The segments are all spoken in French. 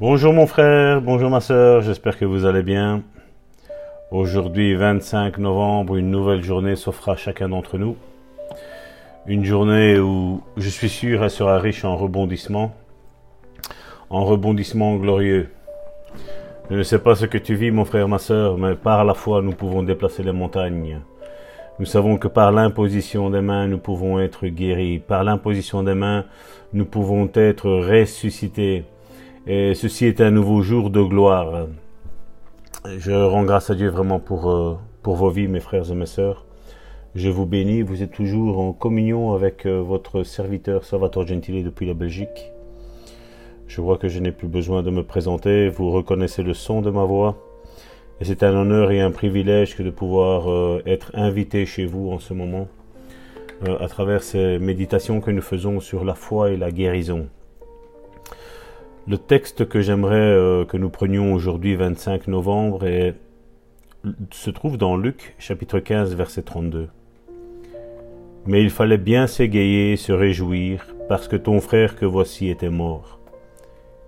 Bonjour mon frère, bonjour ma soeur, j'espère que vous allez bien. Aujourd'hui 25 novembre, une nouvelle journée s'offre à chacun d'entre nous. Une journée où je suis sûr elle sera riche en rebondissements, en rebondissements glorieux. Je ne sais pas ce que tu vis mon frère, ma soeur, mais par la foi nous pouvons déplacer les montagnes. Nous savons que par l'imposition des mains nous pouvons être guéris, par l'imposition des mains nous pouvons être ressuscités. Et ceci est un nouveau jour de gloire. Je rends grâce à Dieu vraiment pour, euh, pour vos vies, mes frères et mes sœurs. Je vous bénis, vous êtes toujours en communion avec euh, votre serviteur Salvatore Gentile depuis la Belgique. Je vois que je n'ai plus besoin de me présenter, vous reconnaissez le son de ma voix. Et c'est un honneur et un privilège que de pouvoir euh, être invité chez vous en ce moment à travers ces méditations que nous faisons sur la foi et la guérison. Le texte que j'aimerais euh, que nous prenions aujourd'hui, 25 novembre, se trouve dans Luc chapitre 15 verset 32. Mais il fallait bien s'égayer, se réjouir, parce que ton frère que voici était mort,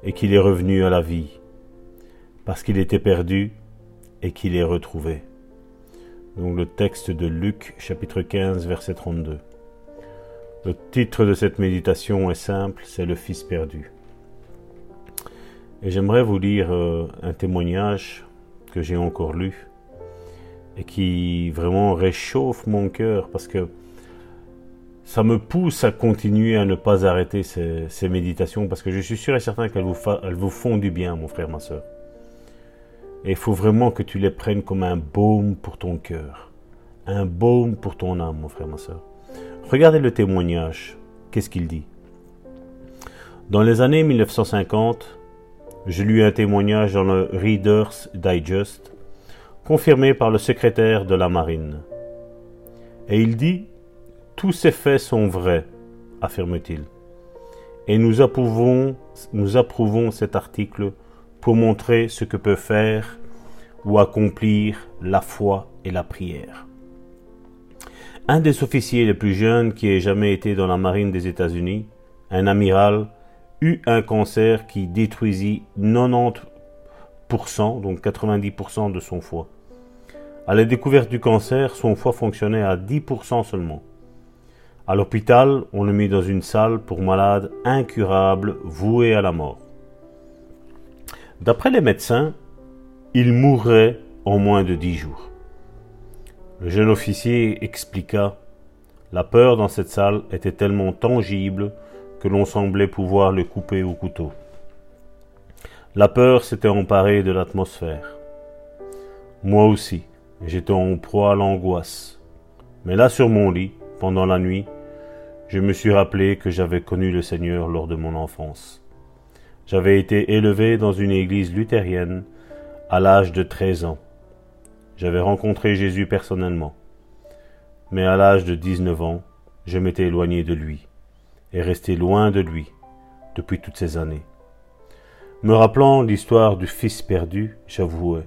et qu'il est revenu à la vie, parce qu'il était perdu, et qu'il est retrouvé. Donc le texte de Luc chapitre 15 verset 32. Le titre de cette méditation est simple, c'est le Fils perdu. Et j'aimerais vous lire euh, un témoignage que j'ai encore lu et qui vraiment réchauffe mon cœur parce que ça me pousse à continuer à ne pas arrêter ces, méditations parce que je suis sûr et certain qu'elles vous, vous font du bien, mon frère, ma soeur. Et il faut vraiment que tu les prennes comme un baume pour ton cœur, un baume pour ton âme, mon frère, ma soeur. Regardez le témoignage. Qu'est-ce qu'il dit? Dans les années 1950, je lus un témoignage dans le Reader's Digest, confirmé par le secrétaire de la marine. Et il dit Tous ces faits sont vrais, affirme-t-il. Et nous approuvons, nous approuvons cet article pour montrer ce que peut faire ou accomplir la foi et la prière. Un des officiers les plus jeunes qui ait jamais été dans la marine des États-Unis, un amiral, eut un cancer qui détruisit 90%, donc 90% de son foie. À la découverte du cancer, son foie fonctionnait à 10% seulement. À l'hôpital, on le mit dans une salle pour malades incurables, voués à la mort. D'après les médecins, il mourrait en moins de dix jours. Le jeune officier expliqua La peur dans cette salle était tellement tangible que l'on semblait pouvoir le couper au couteau. La peur s'était emparée de l'atmosphère. Moi aussi, j'étais en proie à l'angoisse. Mais là sur mon lit, pendant la nuit, je me suis rappelé que j'avais connu le Seigneur lors de mon enfance. J'avais été élevé dans une église luthérienne à l'âge de 13 ans. J'avais rencontré Jésus personnellement. Mais à l'âge de 19 ans, je m'étais éloigné de lui et resté loin de lui depuis toutes ces années. Me rappelant l'histoire du fils perdu, j'avouais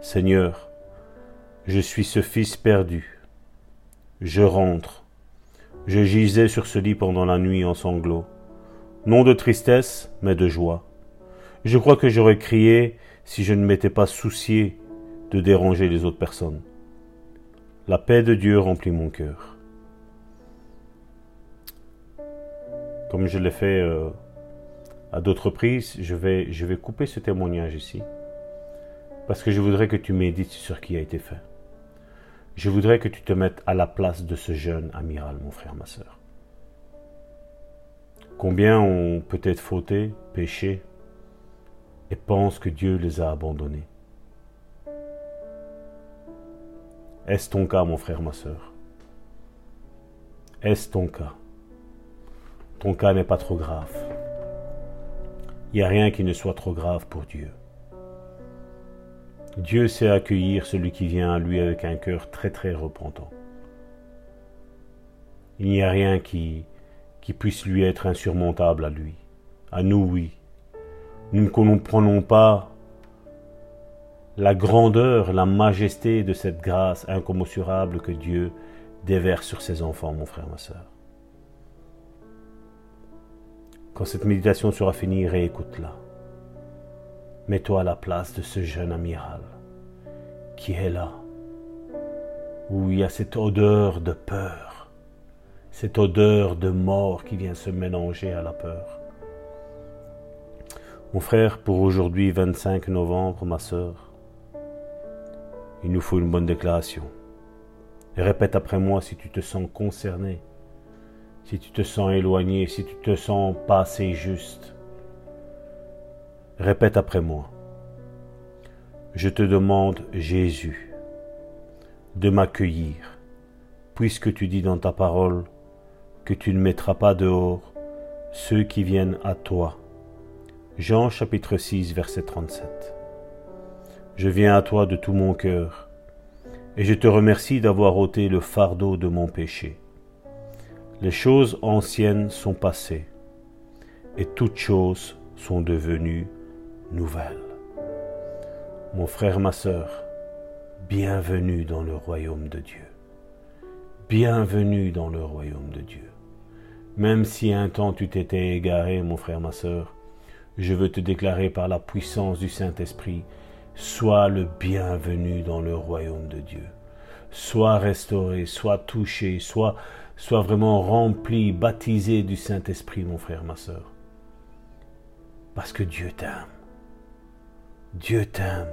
Seigneur, je suis ce fils perdu. Je rentre. Je gisais sur ce lit pendant la nuit en sanglots, non de tristesse, mais de joie. Je crois que j'aurais crié si je ne m'étais pas soucié de déranger les autres personnes. La paix de Dieu remplit mon cœur. Comme je l'ai fait euh, à d'autres reprises, je vais, je vais couper ce témoignage ici. Parce que je voudrais que tu médites sur ce qui a été fait. Je voudrais que tu te mettes à la place de ce jeune amiral, mon frère, ma soeur. Combien ont peut-être fauté, péché, et pensent que Dieu les a abandonnés. Est-ce ton cas, mon frère, ma soeur Est-ce ton cas? Ton cas n'est pas trop grave. Il n'y a rien qui ne soit trop grave pour Dieu. Dieu sait accueillir celui qui vient à lui avec un cœur très très repentant. Il n'y a rien qui, qui puisse lui être insurmontable à lui. À nous, oui. Nous ne comprenons pas la grandeur, la majesté de cette grâce incommensurable que Dieu déverse sur ses enfants, mon frère, ma soeur. Quand cette méditation sera finie, réécoute-la. Mets-toi à la place de ce jeune amiral qui est là, où il y a cette odeur de peur, cette odeur de mort qui vient se mélanger à la peur. Mon frère, pour aujourd'hui 25 novembre, ma sœur, il nous faut une bonne déclaration. Répète après moi si tu te sens concerné, si tu te sens éloigné, si tu te sens pas assez juste. Répète après moi. Je te demande, Jésus, de m'accueillir, puisque tu dis dans ta parole que tu ne mettras pas dehors ceux qui viennent à toi. Jean chapitre 6 verset 37. Je viens à toi de tout mon cœur, et je te remercie d'avoir ôté le fardeau de mon péché. Les choses anciennes sont passées, et toutes choses sont devenues nouvelles. Mon frère, ma sœur, bienvenue dans le royaume de Dieu. Bienvenue dans le royaume de Dieu. Même si un temps tu t'étais égaré, mon frère, ma sœur, je veux te déclarer par la puissance du Saint-Esprit, sois le bienvenu dans le royaume de Dieu. Sois restauré, sois touché, sois, sois vraiment rempli, baptisé du Saint-Esprit, mon frère, ma sœur. Parce que Dieu t'aime. Dieu t'aime.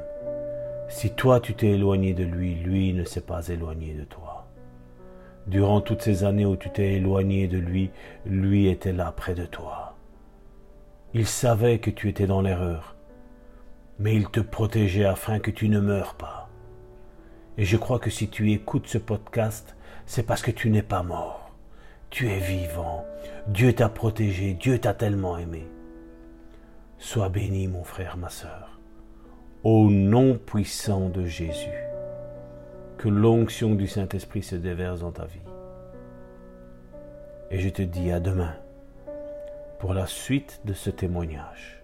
Si toi tu t'es éloigné de lui, lui ne s'est pas éloigné de toi. Durant toutes ces années où tu t'es éloigné de lui, lui était là près de toi. Il savait que tu étais dans l'erreur, mais il te protégeait afin que tu ne meurs pas. Et je crois que si tu écoutes ce podcast, c'est parce que tu n'es pas mort. Tu es vivant. Dieu t'a protégé. Dieu t'a tellement aimé. Sois béni, mon frère, ma sœur. Au nom puissant de Jésus, que l'onction du Saint-Esprit se déverse dans ta vie. Et je te dis à demain pour la suite de ce témoignage.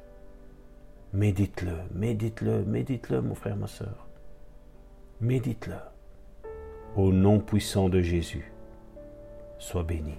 Médite-le, médite-le, médite-le, mon frère, ma soeur. Médite-le. Au nom puissant de Jésus, sois béni.